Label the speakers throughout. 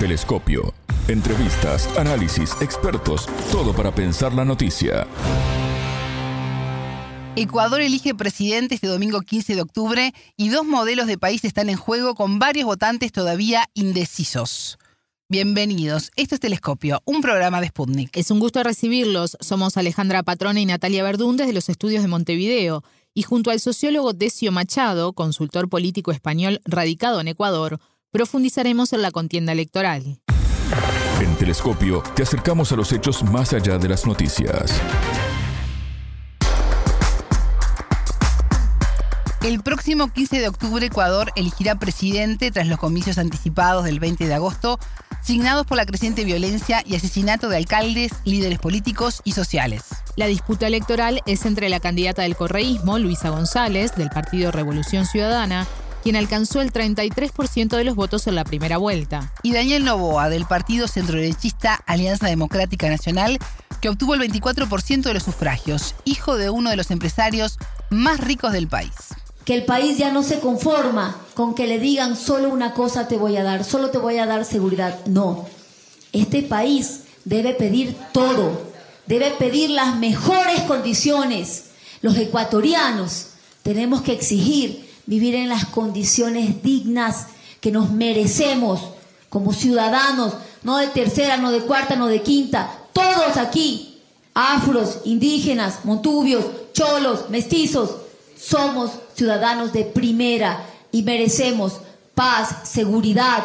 Speaker 1: Telescopio. Entrevistas, análisis, expertos, todo para pensar la noticia.
Speaker 2: Ecuador elige presidente este domingo 15 de octubre y dos modelos de país están en juego con varios votantes todavía indecisos. Bienvenidos, esto es Telescopio, un programa de Sputnik.
Speaker 3: Es un gusto recibirlos. Somos Alejandra Patrona y Natalia Verdún desde los estudios de Montevideo y junto al sociólogo Decio Machado, consultor político español radicado en Ecuador, profundizaremos en la contienda electoral.
Speaker 1: En Telescopio te acercamos a los hechos más allá de las noticias.
Speaker 2: El próximo 15 de octubre Ecuador elegirá presidente tras los comicios anticipados del 20 de agosto, signados por la creciente violencia y asesinato de alcaldes, líderes políticos y sociales.
Speaker 3: La disputa electoral es entre la candidata del correísmo, Luisa González, del Partido Revolución Ciudadana, quien alcanzó el 33% de los votos en la primera vuelta.
Speaker 2: Y Daniel Novoa, del partido centroderechista Alianza Democrática Nacional, que obtuvo el 24% de los sufragios, hijo de uno de los empresarios más ricos del país
Speaker 4: que el país ya no se conforma con que le digan solo una cosa te voy a dar, solo te voy a dar seguridad. No, este país debe pedir todo, debe pedir las mejores condiciones. Los ecuatorianos tenemos que exigir vivir en las condiciones dignas que nos merecemos como ciudadanos, no de tercera, no de cuarta, no de quinta, todos aquí, afros, indígenas, montubios, cholos, mestizos, somos ciudadanos de primera y merecemos paz, seguridad,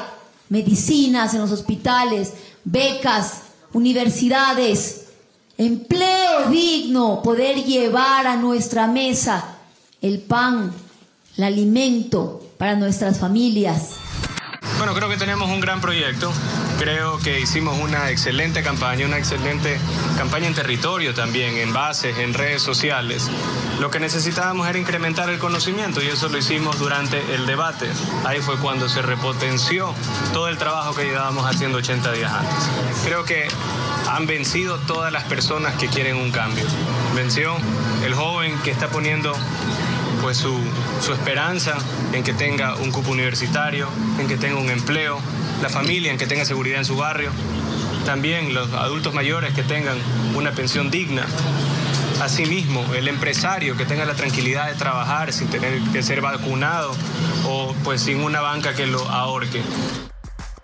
Speaker 4: medicinas en los hospitales, becas, universidades, empleo digno, poder llevar a nuestra mesa el pan, el alimento para nuestras familias.
Speaker 5: Bueno, creo que tenemos un gran proyecto. Creo que hicimos una excelente campaña, una excelente campaña en territorio también, en bases, en redes sociales. Lo que necesitábamos era incrementar el conocimiento y eso lo hicimos durante el debate. Ahí fue cuando se repotenció todo el trabajo que llevábamos haciendo 80 días antes. Creo que han vencido todas las personas que quieren un cambio. Venció el joven que está poniendo pues su, su esperanza en que tenga un cupo universitario, en que tenga un empleo, la familia en que tenga seguridad en su barrio, también los adultos mayores que tengan una pensión digna. Asimismo, el empresario que tenga la tranquilidad de trabajar sin tener que ser vacunado o pues sin una banca que lo ahorque.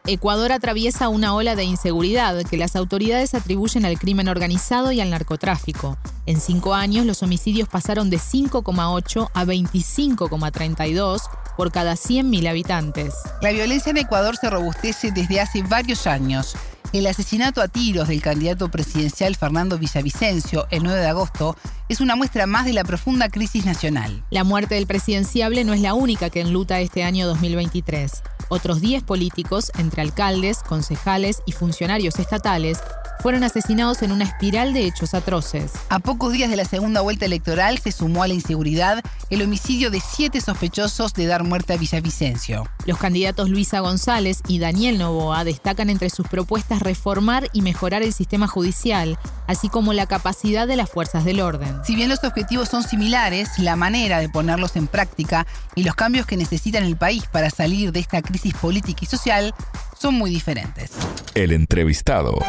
Speaker 3: Ecuador atraviesa una ola de inseguridad que las autoridades atribuyen al crimen organizado y al narcotráfico. En cinco años, los homicidios pasaron de 5,8 a 25,32 por cada 100.000 habitantes.
Speaker 2: La violencia en Ecuador se robustece desde hace varios años. El asesinato a tiros del candidato presidencial Fernando Villavicencio el 9 de agosto es una muestra más de la profunda crisis nacional.
Speaker 3: La muerte del presidenciable no es la única que enluta este año 2023. Otros 10 políticos, entre alcaldes, concejales y funcionarios estatales, fueron asesinados en una espiral de hechos atroces.
Speaker 2: A pocos días de la segunda vuelta electoral se sumó a la inseguridad el homicidio de siete sospechosos de dar muerte a Villavicencio.
Speaker 3: Los candidatos Luisa González y Daniel Novoa destacan entre sus propuestas reformar y mejorar el sistema judicial, así como la capacidad de las fuerzas del orden.
Speaker 2: Si bien los objetivos son similares, la manera de ponerlos en práctica y los cambios que necesita el país para salir de esta crisis política y social son muy diferentes.
Speaker 1: El entrevistado.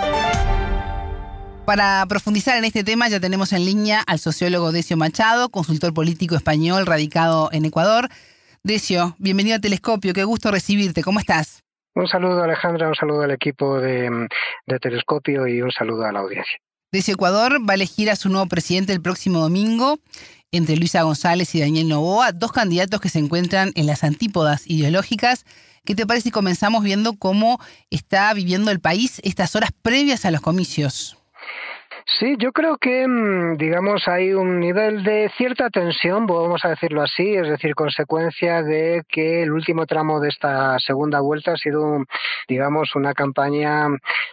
Speaker 2: Para profundizar en este tema ya tenemos en línea al sociólogo Decio Machado, consultor político español radicado en Ecuador. Decio, bienvenido a Telescopio, qué gusto recibirte, ¿cómo estás?
Speaker 6: Un saludo Alejandra, un saludo al equipo de, de Telescopio y un saludo a la audiencia.
Speaker 2: Decio Ecuador va a elegir a su nuevo presidente el próximo domingo entre Luisa González y Daniel Novoa, dos candidatos que se encuentran en las antípodas ideológicas. ¿Qué te parece si comenzamos viendo cómo está viviendo el país estas horas previas a los comicios?
Speaker 6: Sí, yo creo que, mm, digamos, hay un nivel de cierta tensión, vamos a decirlo así, es decir, consecuencia de que el último tramo de esta segunda vuelta ha sido, digamos, una campaña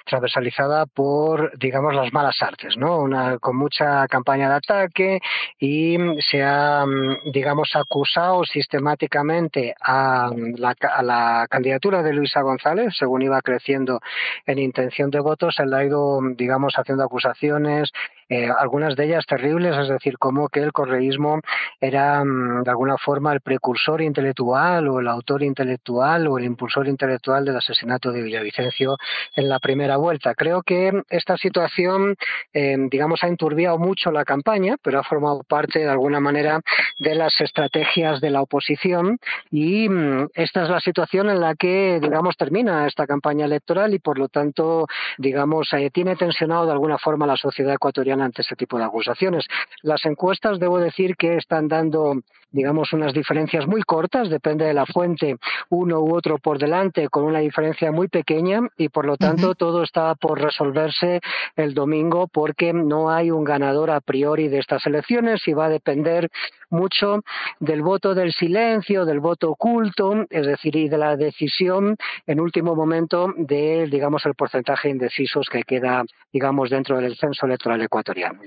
Speaker 6: transversalizada por, digamos, las malas artes, ¿no? Una, con mucha campaña de ataque y se ha, mm, digamos, acusado sistemáticamente a la, a la candidatura de Luisa González, según iba creciendo en intención de votos, él ha ido, digamos, haciendo acusaciones is eh, algunas de ellas terribles, es decir, como que el correísmo era mm, de alguna forma el precursor intelectual o el autor intelectual o el impulsor intelectual del asesinato de Villavicencio en la primera vuelta. Creo que esta situación, eh, digamos, ha enturbiado mucho la campaña, pero ha formado parte de alguna manera de las estrategias de la oposición y mm, esta es la situación en la que, digamos, termina esta campaña electoral y por lo tanto, digamos, eh, tiene tensionado de alguna forma la sociedad ecuatoriana ante ese tipo de acusaciones. Las encuestas, debo decir que están dando digamos, unas diferencias muy cortas, depende de la fuente, uno u otro por delante, con una diferencia muy pequeña y por lo tanto todo está por resolverse el domingo porque no hay un ganador a priori de estas elecciones y va a depender mucho del voto del silencio, del voto oculto, es decir, y de la decisión en último momento de, digamos, el porcentaje de indecisos que queda, digamos, dentro del censo electoral ecuatoriano.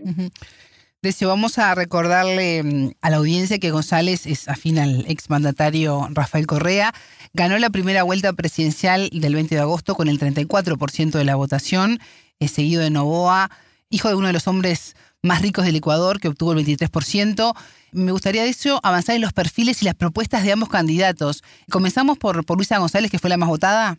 Speaker 2: Deseo, vamos a recordarle mm, a la audiencia que González es afín al exmandatario Rafael Correa. Ganó la primera vuelta presidencial del 20 de agosto con el 34% de la votación, es seguido de Novoa, hijo de uno de los hombres más ricos del Ecuador, que obtuvo el 23%. Me gustaría, de hecho, avanzar en los perfiles y las propuestas de ambos candidatos. Comenzamos por, por Luisa González, que fue la más votada.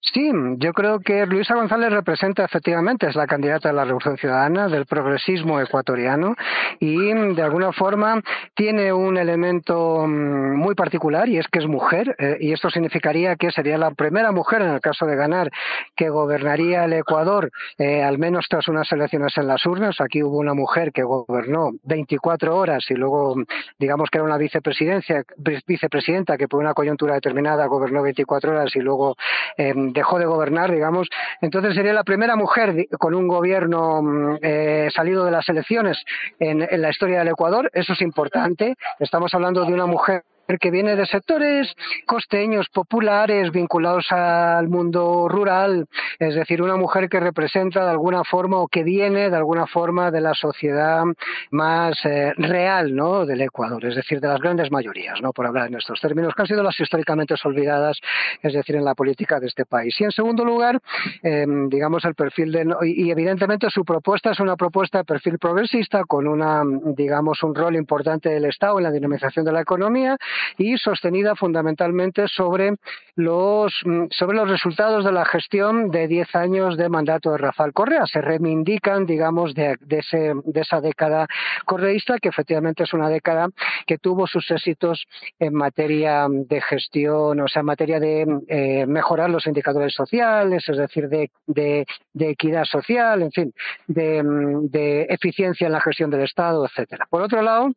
Speaker 6: Sí, yo creo que Luisa González representa efectivamente, es la candidata de la Revolución Ciudadana, del progresismo ecuatoriano y de alguna forma tiene un elemento mm, muy particular y es que es mujer eh, y esto significaría que sería la primera mujer en el caso de ganar que gobernaría el Ecuador eh, al menos tras unas elecciones en las urnas. Aquí hubo una mujer que gobernó 24 horas y luego digamos que era una vicepresidencia, vicepresidenta que por una coyuntura determinada gobernó 24 horas y luego eh, dejó de gobernar, digamos. Entonces sería la primera mujer con un gobierno mm, eh, salido de las elecciones en la historia del Ecuador. Eso es importante. Estamos hablando de una mujer que viene de sectores costeños, populares, vinculados al mundo rural, es decir, una mujer que representa de alguna forma o que viene de alguna forma de la sociedad más eh, real ¿no? del Ecuador, es decir, de las grandes mayorías, ¿no? por hablar en estos términos, que han sido las históricamente olvidadas, es decir, en la política de este país. Y en segundo lugar, em, digamos, el perfil de. Y, evidentemente su propuesta es una propuesta de perfil progresista con una, digamos, un rol importante del Estado en la dinamización de la economía y sostenida fundamentalmente sobre los, mm, sobre los resultados de la gestión de 10 años de mandato de Rafael Correa. Se reivindican, digamos, de, ese, de esa década correísta, que efectivamente es una década que tuvo sus éxitos en materia de gestión, o sea, en materia de eh, mejorar los indicadores sociales, es decir, de, de, equidad social, en fin, de, mm, de eficiencia en la gestión del Estado, etcétera. Por otro lado,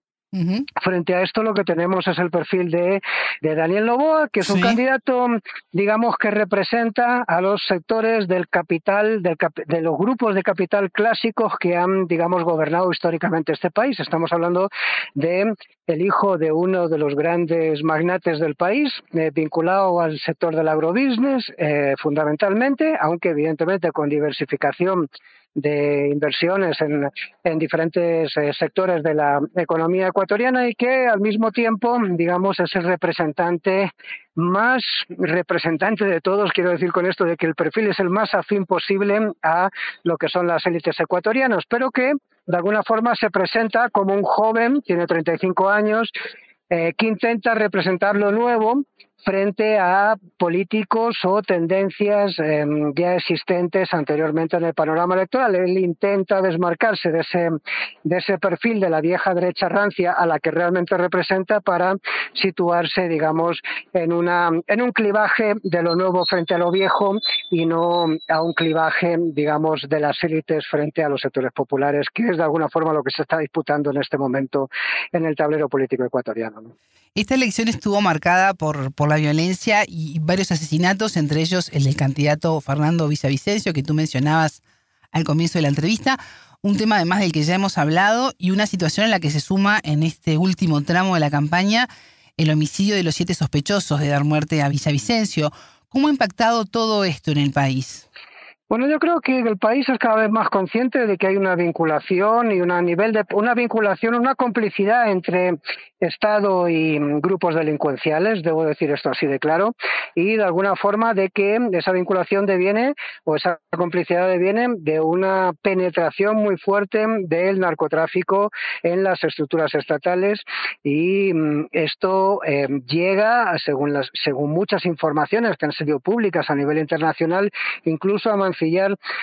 Speaker 6: Frente a esto lo que tenemos es el perfil de, Daniel Novoa, que es un candidato, digamos, que representa a los sectores del capital, de los grupos de capital clásicos que han, digamos, gobernado históricamente este país. Estamos hablando de el hijo de uno de los grandes magnates del país, eh, vinculado al sector del agrobusiness, eh, fundamentalmente, aunque evidentemente con diversificación de inversiones en, en diferentes eh, sectores de la economía ecuatoriana y que al mismo tiempo, digamos, es el representante más representante de todos, quiero decir con esto de que el perfil es el más afín posible a lo que son las élites ecuatorianas, pero que de alguna forma se presenta como un joven, tiene 35 años, eh, que intenta representar lo nuevo frente a políticos o tendencias em, ya existentes anteriormente en el panorama electoral. Él intenta desmarcarse de ese, de ese perfil de la vieja derecha rancia a la que realmente representa para situarse, digamos, en, una, en un clivaje de lo nuevo frente a lo viejo y no a un clivaje, digamos, de las élites frente a los sectores populares, que es de alguna forma lo que se está disputando en este momento en el tablero político ecuatoriano.
Speaker 2: Esta elección estuvo marcada por, por la violencia y varios asesinatos, entre ellos el del candidato Fernando Villavicencio, que tú mencionabas al comienzo de la entrevista, un tema además del que ya hemos hablado y una situación en la que se suma en este último tramo de la campaña el homicidio de los siete sospechosos de dar muerte a Villavicencio. ¿Cómo ha impactado todo esto en el país?
Speaker 6: Bueno, yo creo que el país es cada vez más consciente de que hay una vinculación y una nivel de una vinculación, una complicidad entre Estado y grupos delincuenciales, debo decir esto así de claro, y de alguna forma de que esa vinculación deviene o esa complicidad deviene de una penetración muy fuerte del narcotráfico en las estructuras estatales y mm, esto eh, llega, según las, según muchas informaciones que han sido públicas a nivel internacional, incluso a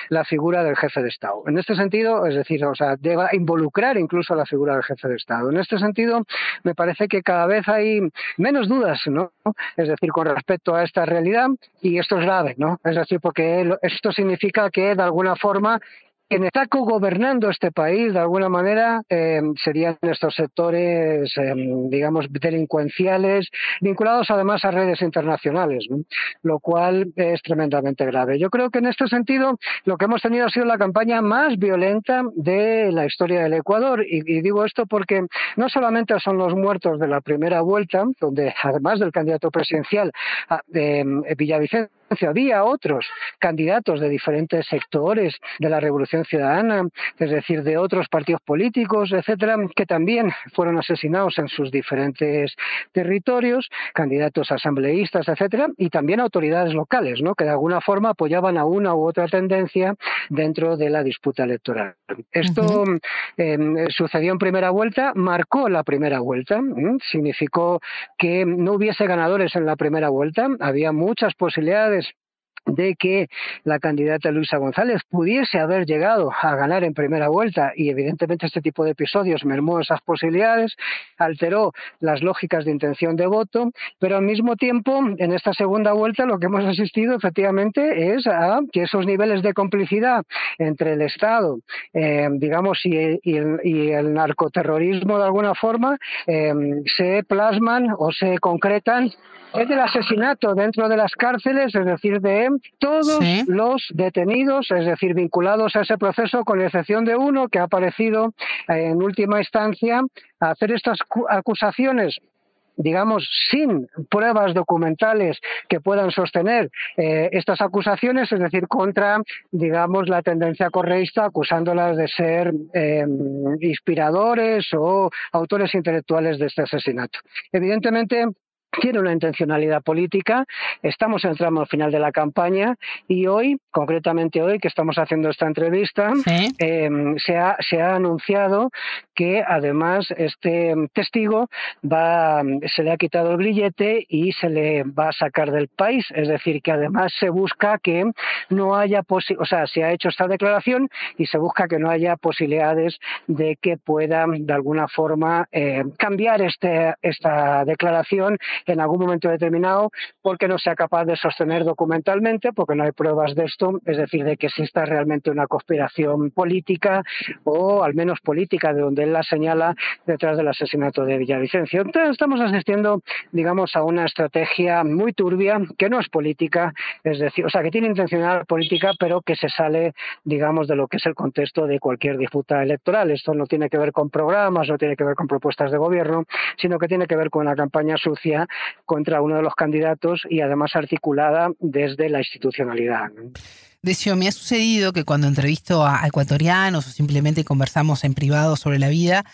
Speaker 6: la figura del jefe de Estado. En este sentido, es decir, o sea, deba involucrar incluso a la figura del jefe de Estado. En este sentido, me parece que cada vez hay menos dudas, ¿no? Es decir, con respecto a esta realidad, y esto es grave, ¿no? Es decir, porque esto significa que de alguna forma quien está gobernando este país, de alguna manera, eh, serían estos sectores, eh, digamos, delincuenciales, vinculados además a redes internacionales, lo cual es tremendamente grave. Yo creo que en este sentido, lo que hemos tenido ha sido la campaña más violenta de la historia del Ecuador. Y, digo esto porque no solamente son los muertos de la primera vuelta, donde además del candidato presidencial de Villavicencio, había otros candidatos de diferentes sectores de la Revolución Ciudadana, es decir, de otros partidos políticos, etcétera, que también fueron asesinados en sus diferentes territorios, candidatos asambleístas, etcétera, y también autoridades locales, ¿no? que de alguna forma apoyaban a una u otra tendencia dentro de la disputa electoral. Esto em, sucedió en primera vuelta, marcó la primera vuelta, significó que no hubiese ganadores en la primera vuelta, había muchas posibilidades de que la candidata Luisa González pudiese haber llegado a ganar en primera vuelta. Y evidentemente este tipo de episodios mermó esas posibilidades, alteró las lógicas de intención de voto, pero al mismo tiempo en esta segunda vuelta lo que hemos asistido efectivamente es a que esos niveles de complicidad entre el Estado, eh, digamos, y, el, narcoterrorismo de alguna forma eh, se plasman o se concretan es del asesinato dentro de las cárceles, es decir, de todos los detenidos, es decir, vinculados a ese proceso, con excepción de uno que ha aparecido en última instancia a hacer estas acusaciones digamos, sin pruebas documentales que puedan sostener eh, estas acusaciones, es decir, contra, digamos, la tendencia correísta, acusándolas de ser em, inspiradores o autores intelectuales de este asesinato. Evidentemente, tiene una intencionalidad política. Estamos en el tramo final de la campaña y hoy, concretamente hoy, que estamos haciendo esta entrevista, em, se, ha, se ha anunciado que además este testigo va, se le ha quitado el grillete y se le va a sacar del país. Es decir, que además se busca que no haya o sea, se ha hecho esta declaración y se busca que no haya posibilidades de que pueda de alguna forma eh, cambiar este, esta declaración en algún momento determinado porque no sea capaz de sostener documentalmente, porque no hay pruebas de esto, es decir, de que exista realmente una conspiración política o al menos política, de donde él la señala detrás del asesinato de Villavicencio. Entonces estamos asistiendo, digamos, a una estrategia muy turbia que no es política, es decir, o sea, que tiene intencional política, pero que se sale, digamos, de lo que es el contexto de cualquier disputa electoral. Esto no tiene que ver con programas, no tiene que ver con propuestas de gobierno, sino que tiene que ver con una campaña sucia contra uno de los candidatos y además articulada desde la institucionalidad.
Speaker 2: Decio, me ha sucedido que cuando entrevisto a ecuatorianos o simplemente conversamos en privado sobre la vida,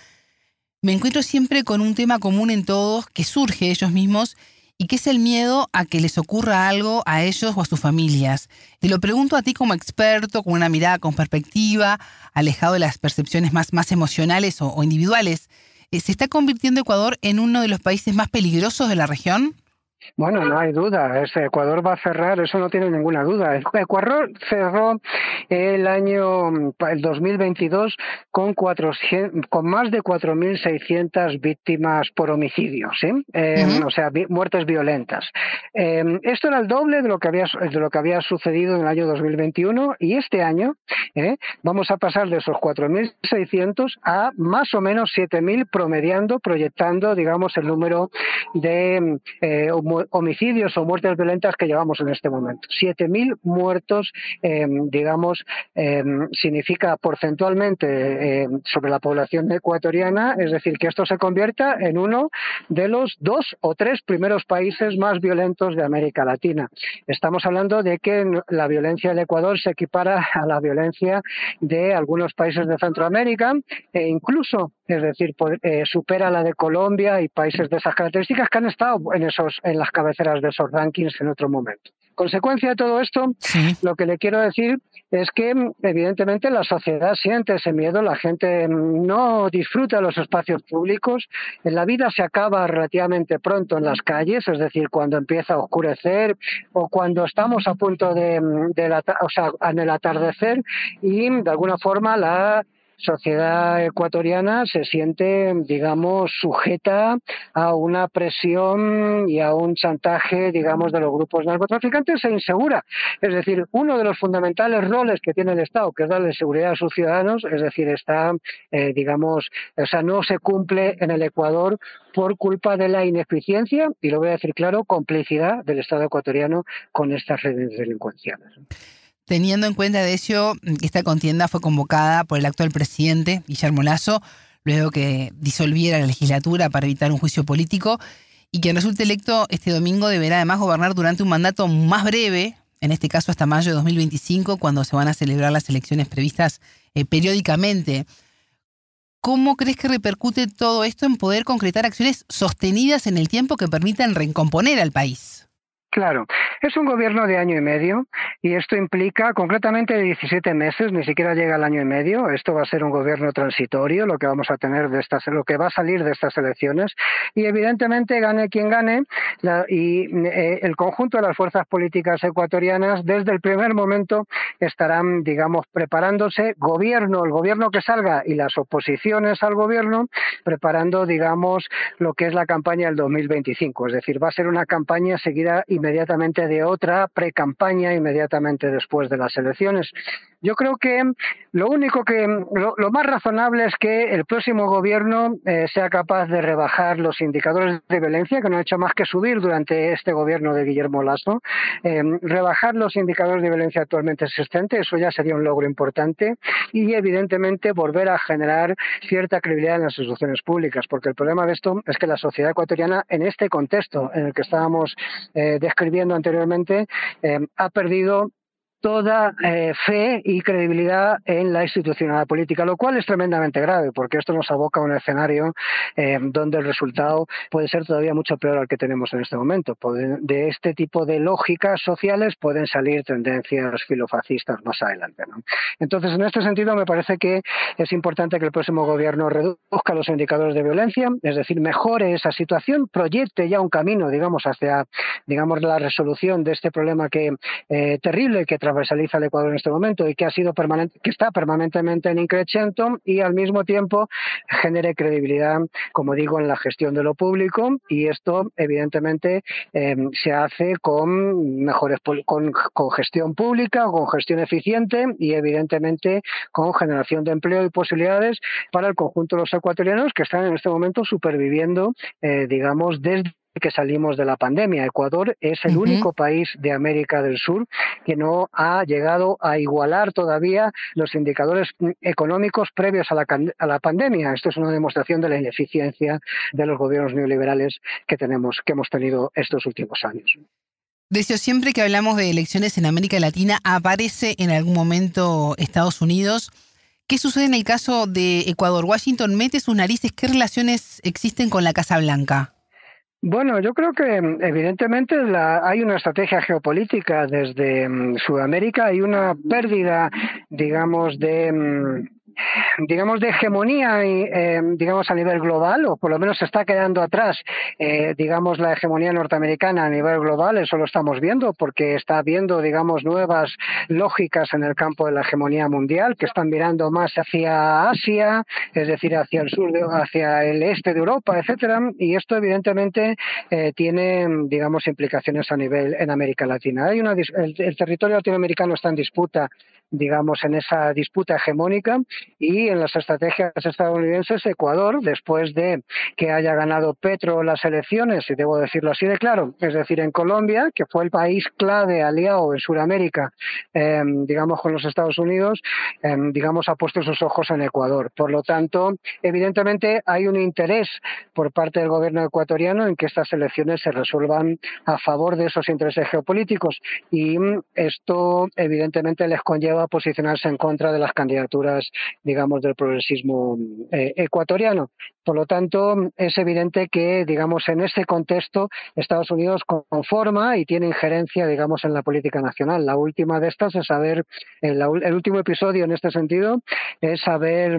Speaker 2: me encuentro siempre con un tema común en todos que surge ellos mismos y que es el miedo a que les ocurra algo a ellos o a sus familias. Te lo pregunto a ti como experto, con una mirada con perspectiva, alejado de las percepciones más, más emocionales o individuales. Eh, ¿Se está convirtiendo Ecuador en uno de los países más peligrosos de la región?
Speaker 6: Bueno, no hay duda. Ecuador va a cerrar, eso no tiene ninguna duda. Ecuador cerró el año el 2022 con, con más de 4.600 víctimas por homicidio, ¿sí? Em, o sea, muertes violentas. Em, esto era el doble de lo que había de lo que había sucedido en el año 2021 y este año ¿eh? vamos a pasar de esos 4.600 a más o menos 7.000 promediando, proyectando, digamos, el número de eh, homicidios o muertes violentas que llevamos en este momento. 7.000 muertos, em, digamos, em, significa porcentualmente em, sobre la población ecuatoriana, es decir, que esto se convierta en uno de los dos o tres primeros países más violentos de América Latina. Estamos hablando de que la violencia del Ecuador se equipara a la violencia de algunos países de Centroamérica e incluso, es decir, eh, supera la de Colombia y países de esas características que han estado en esos en las cabeceras de esos rankings en otro momento. Consecuencia de todo esto, lo que le quiero decir es que evidentemente la sociedad siente ese miedo, la gente no disfruta de los espacios públicos, la vida se acaba relativamente pronto en las calles, es decir, cuando empieza a oscurecer o cuando estamos a punto de, o sea, en el atardecer y de alguna forma la sociedad ecuatoriana se siente, digamos, sujeta a una presión y a un chantaje, digamos, de los grupos narcotraficantes e insegura. Es decir, uno de los fundamentales roles que tiene el Estado, que es darle seguridad a sus ciudadanos, es decir, está, eh, digamos, o sea, no se cumple en el Ecuador por culpa de la ineficiencia y lo voy a decir claro, complicidad del Estado ecuatoriano con estas redes delincuenciales.
Speaker 2: Teniendo en cuenta, de hecho, que esta contienda fue convocada por el actual presidente, Guillermo Lazo, luego que disolviera la legislatura para evitar un juicio político, y quien resulte electo este domingo deberá además gobernar durante un mandato más breve, en este caso hasta mayo de 2025, cuando se van a celebrar las elecciones previstas eh, periódicamente. ¿Cómo crees que repercute todo esto en poder concretar acciones sostenidas en el tiempo que permitan recomponer al país?
Speaker 6: Claro, es un gobierno de año y medio y esto implica concretamente 17 meses, ni siquiera llega al año y medio. Esto va a ser un gobierno transitorio, lo que vamos a tener de estas, lo que va a salir de estas elecciones y evidentemente gane quien gane y eh, el conjunto de las fuerzas políticas ecuatorianas desde el primer momento estarán, digamos, preparándose gobierno, el gobierno que salga y las oposiciones al gobierno preparando, digamos, lo que es la campaña del 2025. Es decir, va a ser una campaña seguida inmediatamente de otra pre-campaña, inmediatamente después de las elecciones. Yo creo que lo único que, lo, más razonable es que el próximo gobierno eh, sea capaz de rebajar los indicadores de violencia, que no ha hecho más que subir durante este gobierno de Guillermo Lasso, eh, rebajar los indicadores de violencia actualmente existentes, eso ya sería un logro importante, y evidentemente volver a generar cierta credibilidad en las instituciones públicas, porque el problema de esto es que la sociedad ecuatoriana, en este contexto en el que estábamos eh, describiendo anteriormente, ha perdido toda eh, fe y credibilidad en la institucionalidad política, lo cual es tremendamente grave, porque esto nos aboca a un escenario eh, donde el resultado puede ser todavía mucho peor al que tenemos en este momento. De este tipo de lógicas sociales pueden salir tendencias filofascistas más adelante. Entonces, en este sentido, me parece que es importante que el próximo gobierno reduzca los indicadores de violencia, es decir, mejore esa situación, proyecte ya un camino, digamos, hacia, digamos, la resolución de este problema que eh, terrible que transversaliza el Ecuador en este momento y que ha sido permanente, que está permanentemente en increchento y al mismo tiempo genere credibilidad, como digo, en la gestión de lo público. Y esto evidentemente em, se hace con mejores con, con gestión pública, con gestión eficiente y evidentemente con generación de empleo y posibilidades para el conjunto de los ecuatorianos que están en este momento superviviendo, eh, digamos, desde que salimos de la pandemia. Ecuador es el único país de América del Sur que no ha llegado a igualar todavía los indicadores económicos previos a la, a la pandemia. Esto es una demostración de la ineficiencia de los gobiernos neoliberales que tenemos, que hemos tenido estos últimos años.
Speaker 2: Decio, siempre que hablamos de elecciones en América Latina, aparece en algún momento Estados Unidos. ¿Qué sucede en el caso de Ecuador? Washington mete sus narices. ¿Qué relaciones existen con la Casa Blanca?
Speaker 6: Bueno, yo creo que evidentemente hay una estrategia geopolítica desde mm, Sudamérica, hay una pérdida, digamos, de mm, digamos, de hegemonía, eh, digamos, a nivel global, o por lo menos se está quedando atrás, eh, digamos, la hegemonía norteamericana a nivel global, eso lo estamos viendo, porque está habiendo, digamos, nuevas lógicas en el campo de la hegemonía mundial, que están mirando más hacia Asia, es decir, hacia el sur, hacia el este de Europa, etcétera, y esto evidentemente eh, tiene, digamos, implicaciones a nivel en América Latina. Hay una, el territorio latinoamericano está en disputa digamos, en esa disputa hegemónica y en las estrategias estadounidenses Ecuador, después de que haya ganado Petro las elecciones, y debo decirlo así de claro, es decir, en Colombia, que fue el país clave aliado en Sudamérica, em, digamos, con los Estados Unidos, em, digamos, ha puesto sus ojos en Ecuador. Por lo tanto, evidentemente hay un interés por parte del gobierno ecuatoriano en que estas elecciones se resuelvan a favor de esos intereses geopolíticos y esto evidentemente les conlleva posicionarse en contra de las candidaturas, digamos, del progresismo eh, ecuatoriano. Por lo tanto, es evidente que, digamos, en este contexto, Estados Unidos conforma y tiene injerencia, digamos, en la política nacional. La última de estas es saber, el, el último episodio en este sentido es saber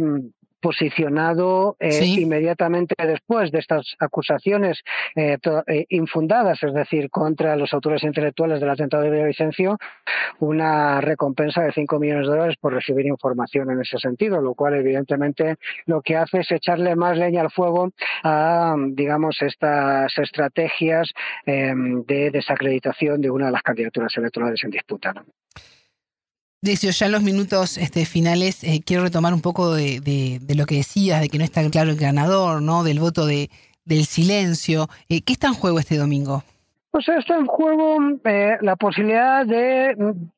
Speaker 6: posicionado eh, inmediatamente después de estas acusaciones eh, eh, infundadas, es decir, contra los autores intelectuales del atentado de Villavicencio, una recompensa de 5 millones de dólares por recibir información en ese sentido, lo cual evidentemente lo que hace es echarle más leña al fuego a, digamos, estas estrategias de desacreditación de una de las candidaturas electorales en disputa.
Speaker 2: Decio, ya en los minutos este, finales eh, quiero retomar un poco de, lo que decías, de que no está claro el ganador, ¿no? Del voto de, del silencio. Eh, ¿Qué está en juego este domingo?
Speaker 6: Pues está en juego eh, la posibilidad de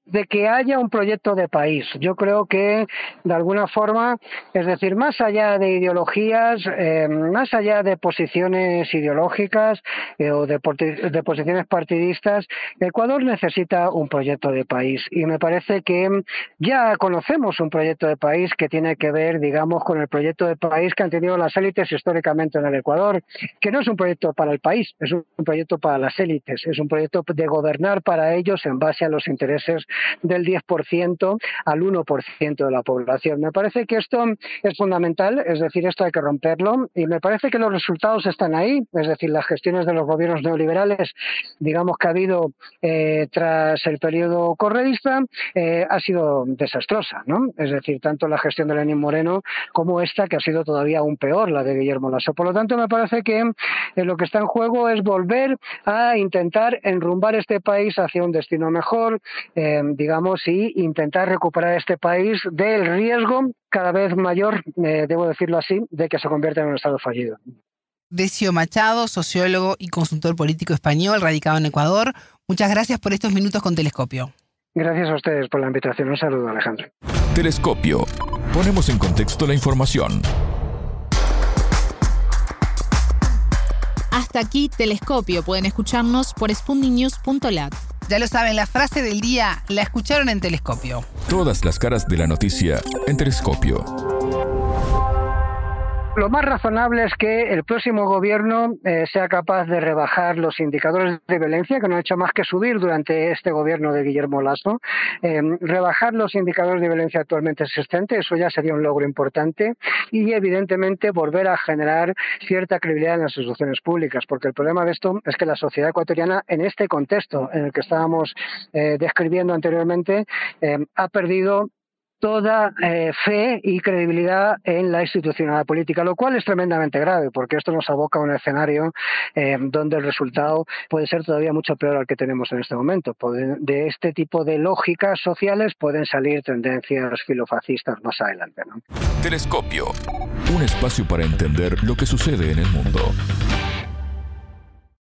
Speaker 6: de que haya un proyecto de país. Yo creo que, de alguna forma, es decir, más allá de ideologías, eh, más allá de posiciones ideológicas eh, o de, posiciones partidistas, Ecuador necesita un proyecto de país. Y me parece que ya conocemos un proyecto de país que tiene que ver, digamos, con el proyecto de país que han tenido las élites históricamente en el Ecuador, que no es un proyecto para el país, es un proyecto para las élites, es un proyecto de gobernar para ellos en base a los intereses del 10% al 1% de la población. Me parece que esto es fundamental, es decir, esto hay que romperlo y me parece que los resultados están ahí, es decir, las gestiones de los gobiernos neoliberales, digamos que ha habido eh, tras el periodo correísta, eh, ha sido desastrosa, ¿no? Es decir, tanto la gestión de Lenín Moreno como esta, que ha sido todavía aún peor, la de Guillermo Lasso. Por lo tanto, me parece que eh, lo que está en juego es volver a intentar enrumbar este país hacia un destino mejor, digamos, y intentar recuperar este país del riesgo cada vez mayor, eh, debo decirlo así, de que se convierta en un Estado fallido.
Speaker 2: Decio Machado, sociólogo y consultor político español, radicado en Ecuador. Muchas gracias por estos minutos con Telescopio.
Speaker 6: Gracias a ustedes por la invitación. Un saludo, Alejandro.
Speaker 1: Telescopio. Ponemos en contexto la información.
Speaker 3: Hasta aquí Telescopio. Pueden escucharnos por spundinews.lat.
Speaker 2: Ya lo saben, la frase del día la escucharon en Telescopio.
Speaker 1: Todas las caras de la noticia en Telescopio
Speaker 6: lo más razonable es que el próximo gobierno eh, sea capaz de rebajar los indicadores de violencia, que no ha hecho más que subir durante este gobierno de Guillermo Lasso. Eh, rebajar los indicadores de violencia actualmente existentes, eso ya sería un logro importante. Y, evidentemente, volver a generar cierta credibilidad en las instituciones públicas, porque el problema de esto es que la sociedad ecuatoriana, en este contexto en el que estábamos eh, describiendo anteriormente, ha perdido toda eh, fe y credibilidad en la institucionalidad política, lo cual es tremendamente grave, porque esto nos aboca a un escenario eh, donde el resultado puede ser todavía mucho peor al que tenemos en este momento. de este tipo de lógicas sociales pueden salir tendencias filofascistas más adelante.
Speaker 1: Telescopio, un espacio para entender lo que sucede en el mundo.